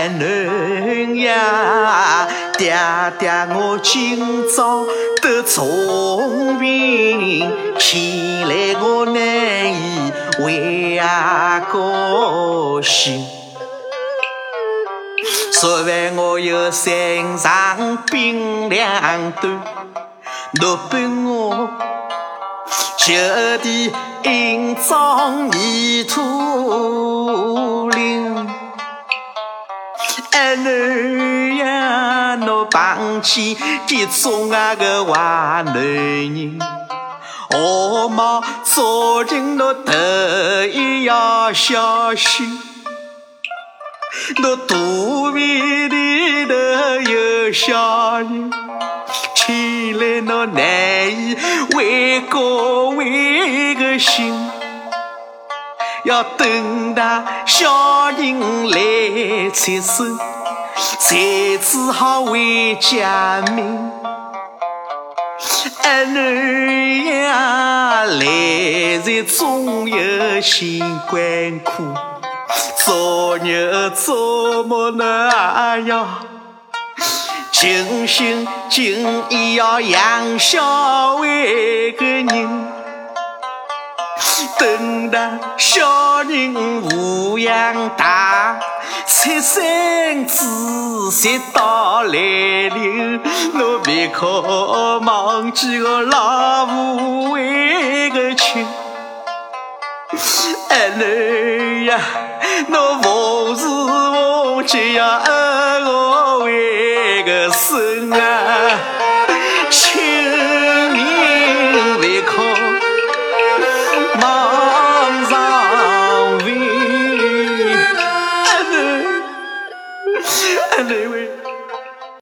儿女呀，爹爹我今朝得重病，前来我难以为阿高兴。昨晚我又身上冰两段，若伴我就地营葬泥土儿呀，侬放弃这种啊个坏男人，何毛做人侬头一要小心，侬肚皮里头有小人，起来侬难以为国为个心。要等到小人来接手，才只好回家门。儿女呀，来日总有新关苦，做牛做马那也要尽心尽意要养小为个人。等到小人抚养大，出生子息到来临，侬别可忘记我老父为个亲。儿女呀，侬逢时逢节要恩我 anyway.